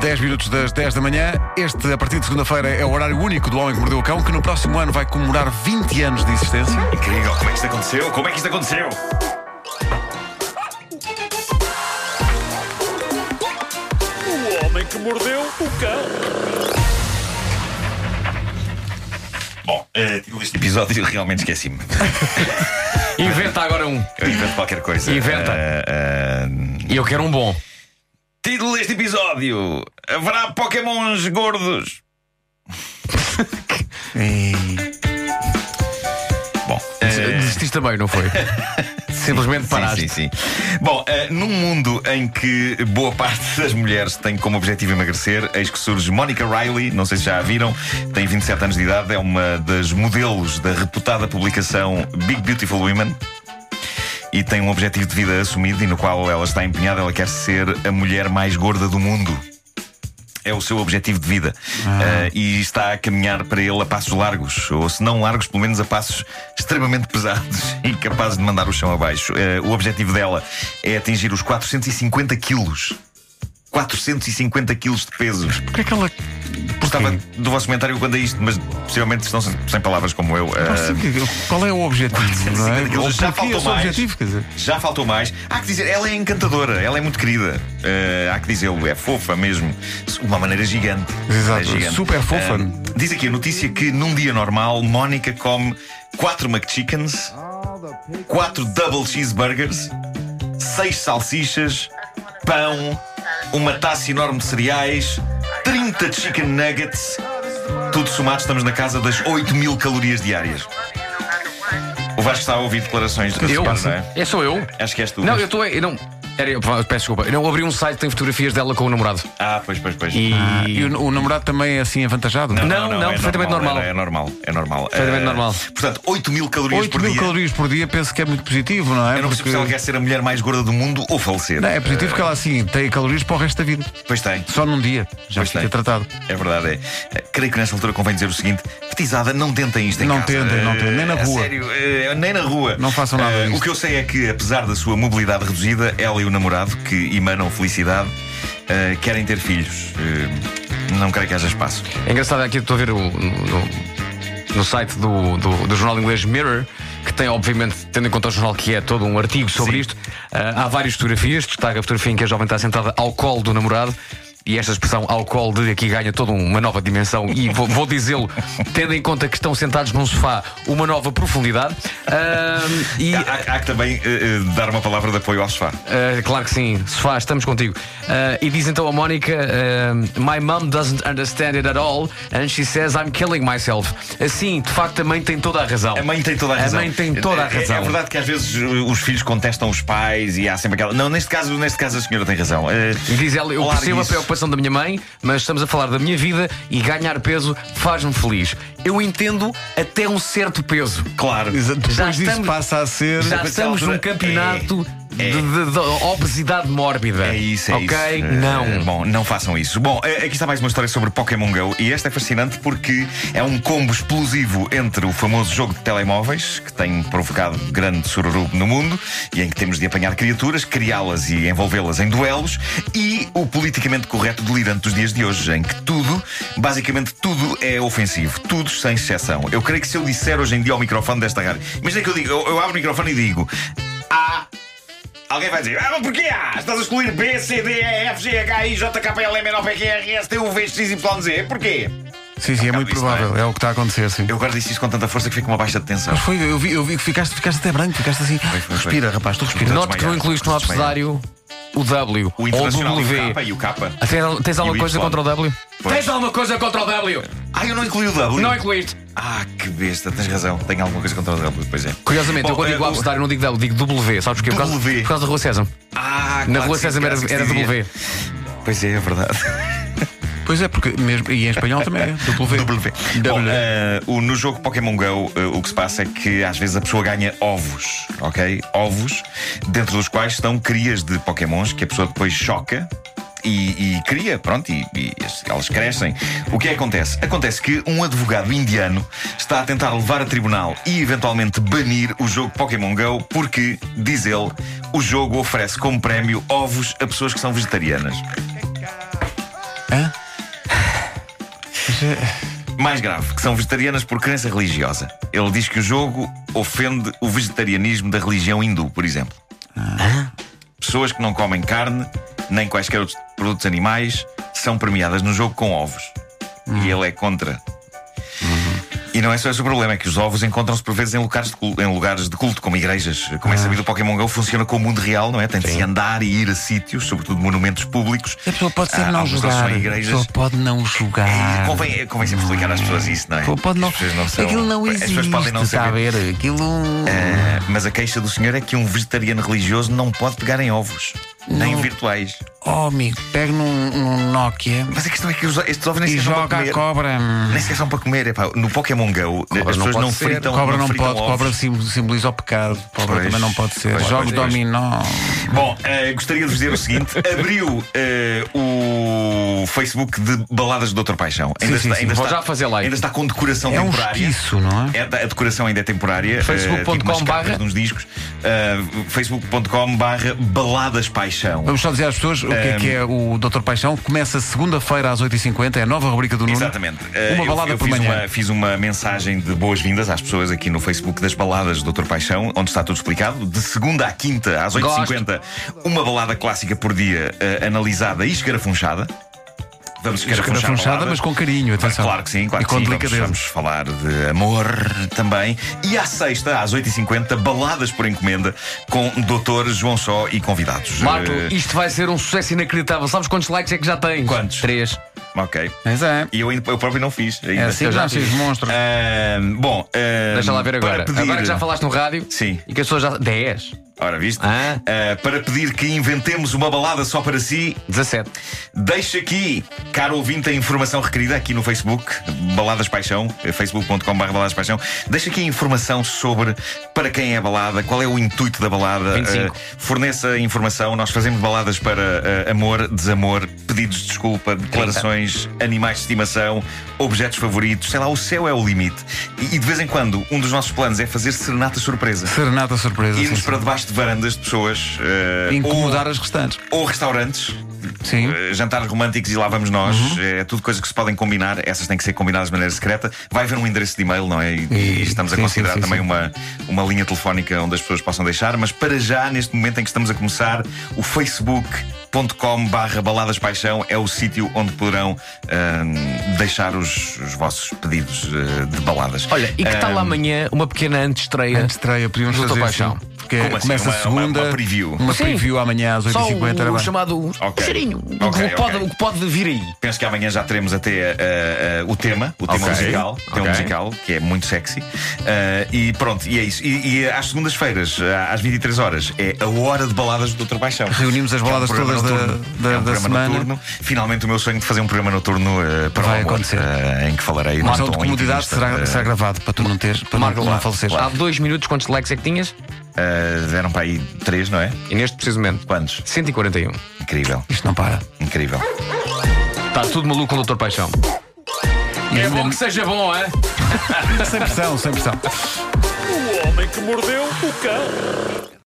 10 minutos das 10 da manhã. Este, a partir de segunda-feira, é o horário único do Homem que Mordeu o Cão, que no próximo ano vai comemorar 20 anos de existência. Incrível, como é que isto aconteceu? Como é que isto aconteceu? O homem que mordeu o cão. Bom, uh, título deste episódio realmente esqueci-me. Inventa agora um. Eu invento qualquer coisa. Inventa. Uh, uh, E eu quero um bom. Título deste episódio: Haverá Pokémons gordos? Bom, eh, Desististe também, não foi? Simplesmente paraste. Sim, sim, sim. Bom, eh, num mundo em que boa parte das mulheres tem como objetivo emagrecer, eis que surge Monica Riley, não sei se já a viram, tem 27 anos de idade, é uma das modelos da reputada publicação Big Beautiful Women. E tem um objetivo de vida assumido e no qual ela está empenhada. Ela quer ser a mulher mais gorda do mundo. É o seu objetivo de vida. Eh, e está a caminhar para ele a passos largos, ou se não largos, pelo menos a passos extremamente pesados e capazes de mandar o chão abaixo. Eh, o objetivo dela é atingir os 450 quilos. 450 quilos de peso. Porquê é que ela. Gostava do vosso comentário quando é isto, mas possivelmente estão sem, palavras como eu. Que- Qual é o objetivo? Não é? Ou já faltou mais. objetivo? Dizer, Já faltou mais. Há que dizer, ela é encantadora, ela é muito querida. Eh, há que dizê-lo, é fofa mesmo. De uma maneira gigante. Exato, É gigante. super fofa. Eh, diz aqui a notícia que num dia normal, Mónica come 4 McChickens, 4 Double Cheeseburgers, 6 salsichas, pão, uma taça enorme de cereais, 30 Chicken Nuggets. Tudo somado, estamos na casa das 8 mil calorias diárias. O Vasco está a ouvir declarações de Eu? não é? É sou eu? Acho que és tu. Não, mas- eu estou. Não. Era, eu, peço desculpa. Eu não abri um site que tem fotografias dela com o namorado. Ah, pois, pois, pois. E. E o, o namorado também é assim avantajado? Não, não, perfeitamente normal. É, é normal, é normal. Perfeitamente Eh, normal. Portanto, 8 mil calorias 8 por mil dia. calorias por dia penso que é muito positivo, não é? Eu não percebo se ela quer ser a mulher mais gorda do mundo ou falecer. Não, é positivo porque ela assim tem calorias para o resto da vida. Pois tem. Só num dia. Já Pois fica tem. tratado. É verdade, é. Eh, Creio que nessa altura convém dizer o seguinte: petizada, não tentem isto em Não casa. tentem, não tentem, nem na a rua. Sério, nem na rua. Não façam nada disto. O que eu sei é que, apesar da sua mobilidade reduzida, ela e o namorado, que emanam felicidade, eh, querem ter filhos. Eh, não creio que haja espaço. É engraçado aqui, estou a ver o- no, no site do, do, do jornal inglês Mirror, que tem, obviamente, tendo em conta o jornal que é todo um artigo sobre Sim. isto, ah, há várias fotografias. Destaca a fotografia em que a jovem está sentada ao colo do namorado. E esta expressão ao colo de aqui ganha toda uma nova dimensão. E vou, vou dizê-lo, tendo em conta que estão sentados num sofá, uma nova profundidade. Ah, e Há, há- há que também eh, dar uma palavra de apoio ao sofá. Uh, claro que sim, sofá, estamos contigo. Uh, e diz então a Mónica: uh, My mom doesn't understand it at all, and she says I'm killing myself. Assim, de facto, a mãe tem toda a razão. A mãe tem toda a razão. A mãe tem toda a É- é- razão. É, verdade que às vezes uh, os filhos contestam os pais e há sempre aquela. Não, neste caso, neste caso a senhora tem razão. Uh, E diz ela: Eu percebo a isso. Preocupação da minha mãe, mas estamos a falar da minha vida e ganhar peso faz-me feliz. Eu entendo até um certo peso. Claro. Exato. Depois Já disso estamos- passa a ser. Já estamos num campeonato é. De, de- de obesidade mórbida. É isso, é Ok? isso. Não. Eh, bom, não façam isso. Bom, eh, aqui está mais uma história sobre Pokémon Go e esta é fascinante porque é um combo explosivo entre o famoso jogo de telemóveis que tem provocado grande sururu no mundo e em que temos de apanhar criaturas, criá-las e envolvê-las em duelos e o politicamente correto delirante dos dias de hoje, em que tudo, basicamente tudo é ofensivo, tudo sem exceção. Eu creio que se eu disser hoje em dia ao microfone desta rádio, imagina que eu digo, eu, eu abro o microfone e digo Alguém vai dizer, ah, mas porquê A? Estás a excluir B, C, D, E, F, G, H, I, J, K, L, M, N, O, P, Q, R, S, T, U, V, X, Y, Z. Porquê? Sim, sim, é muito disso, não é? provável. É o que está a acontecer, sim. Eu agora disse isso com tanta força que fica uma baixa de tensão. Mas foi, eu vi, eu vi que ficaste, ficaste até branco, ficaste assim. foi, foi. Respira, rapaz, tu respira. Note que não incluíste no abecedário o W O ou o e o W. K e o K. Tens, tens alguma coisa contra o W? Pois. Tens alguma coisa contra o W? Ah, eu não incluí o W. Não incluíste. Ah, que besta, tens razão. Tenho alguma coisa contra o W, pois é. Curiosamente, Bom, eu quando eh, digo o- abecedário não digo W, digo W. Sabes porquê? Por causa, W. por causa da Rua César. Ah, Na claro Rua César era, era. W. Pois é, é verdade. Pois é, porque mesmo, e em espanhol também é. W. W. Bom, W. o- no jogo Pokémon Go, eh, o que se passa é que às vezes a pessoa ganha ovos, ok? Ovos, dentro dos quais estão crias de Pokémons que a pessoa depois choca. E, e cria, pronto, e, e elas crescem. O que é que acontece? Acontece que um advogado indiano está a tentar levar a tribunal e eventualmente banir o jogo Pokémon Go porque, diz ele, o jogo oferece como prémio ovos a pessoas que são vegetarianas. Hã? Mais grave, que são vegetarianas por crença religiosa. Ele diz que o jogo ofende o vegetarianismo da religião hindu, por exemplo. Pessoas que não comem carne, nem quaisquer outros produtos animais, são premiadas no jogo com ovos. E ele é contra. E não é só esse o problema, é que os ovos encontram-se por vezes em lugares, de culto, em lugares de culto, como igrejas. Como é sabido, o Pokémon Go funciona como o mundo real, não é? Tem de se andar e ir a sítios, sobretudo monumentos públicos. A pessoa pode ser Há não em A pessoa pode não jogar. Convém, convém sempre explicar às pessoas isso, não é? Pode não. As não são- Aquilo não as existe. pessoas podem não saber. Aquilo. Ah, mas a queixa do senhor é que um vegetariano religioso não pode pegar em ovos, nem Não. virtuais. Oh, amigo, pega num, num Nokia Mas a questão é que os- estes ovos nem e sequer são para joga a comer. cobra. Nem sequer são para comer. Epá, no Pokémon Go, as não pessoas pode não ser. fritam Cobra não fritam pode, ovos. cobra sim- simboliza o pecado. Cobra Pois, também não pode ser. pois, Jogo pois, pois. dominó. Bom, eh, gostaria de vos dizer o seguinte: abriu eh, o Facebook de Baladas do Dr. Paixão. Ainda sim, sim. Vou já fazer like. Ainda está com decoração É um temporária. esquiço, não é? É, a decoração ainda é temporária. Facebook.com eh, tipo umas capas barra- de uns discos. Eh, Facebook.com barra Baladas Paixão. Vamos só dizer às pessoas o que é que é o Dr. Paixão. Começa segunda-feira às 8h50, é a nova rubrica do Nuno. Exatamente. Eh, Uma eu- balada eu por fiz manhã. Uma, fiz uma mensagem de boas-vindas às pessoas aqui no Facebook das baladas do Dr. Paixão, onde está tudo explicado. De segunda à quinta, às 8h50, uma balada clássica por dia, eh, analisada e escarafunchada. Vamos Escarafunchada, mas com carinho, atenção. Claro que sim, claro E que com sim. Vamos, delicadeza. vamos falar de amor também. E à sexta, às 8h50, baladas por encomenda com Dr. João Só e convidados. Marco, Eh, isto vai ser um sucesso inacreditável. Sabes quantos likes é que já tens? Quantos? Três. ok. Mas é. E eu, ainda, eu próprio não fiz. Ainda. É assim Eu já fiz. monstros. Ahm, bom, ahm, Deixa lá ver agora. pedir- Agora que já falaste no rádio Sim. e que as pessoas já. 10, Ora, viste? Ah. Ah, para pedir que inventemos uma balada só para si, 17. deixa aqui, caro ouvinte, a informação requerida aqui no Facebook, Baladas Paixão, eh, facebook.com.br Baladas Paixão. Deixa aqui a informação sobre para quem é a balada, qual é o intuito da balada. 25. Ah, forneça a informação. Nós fazemos baladas para ah, amor, desamor, pedidos de desculpa, declarações, animais de estimação, objetos favoritos. Sei lá, o céu é o limite. E, e de vez em quando, um dos nossos planos é fazer serenata surpresa. Serenata surpresa. Irmos sim, para debaixo de varandas de pessoas eh, Incomodar as restantes. ou, ou restaurantes, Sim. eh, jantares românticos e lá vamos nós. É tudo coisa que se podem combinar. Essas têm que ser combinadas de maneira secreta. Vai haver um endereço de e-mail, não é? E, E- e estamos a sim, considerar sim, sim, também sim. Uma, uma linha telefónica onde as pessoas possam deixar. Mas para já, neste momento em que estamos a começar, o facebook.com barra baladas paixão é o sítio onde poderão ahm, deixar os, os vossos pedidos eh, de baladas. Olha, e que tal Ahm, amanhã uma pequena antestreia? Antes de estreia, podíamos fazer Paixão. sim. Porque Como assim? começa Uma- uma- segunda. uma preview? Uma Sim. preview amanhã às Só 8h50. era o, o bem. chamado o Ok. cheirinho. O, Ok, que pode, ok. o que pode vir aí. Penso que amanhã já teremos até eh, eh, o tema, o tema Ok, musical, o tema ok. musical, que é muito sexy. Eh, e pronto, e é isso. E, e às segundas-feiras, às 23 horas, é a hora de baladas do Dr. Paixão. Reunimos as Que é um baladas programa todas da- noturno. da- É um da programa semana. noturno. Finalmente o meu sonho de fazer um programa noturno eh, para Vai o amor, acontecer. eh, em que falarei Uma num ação de tom comodidade intimista. será, Eh, será gravado para tu não teres, para Marco, não, não. Há dois minutos quantos likes é que tinhas? Eh, deram para aí três, não é? E neste preciso momento. Quantos? 141. Incrível, Isto não para. incrível. Está tudo maluco com o Dr. Paixão. E É bom que seja bom, é? Sem pressão, sem pressão. O homem que mordeu o cão.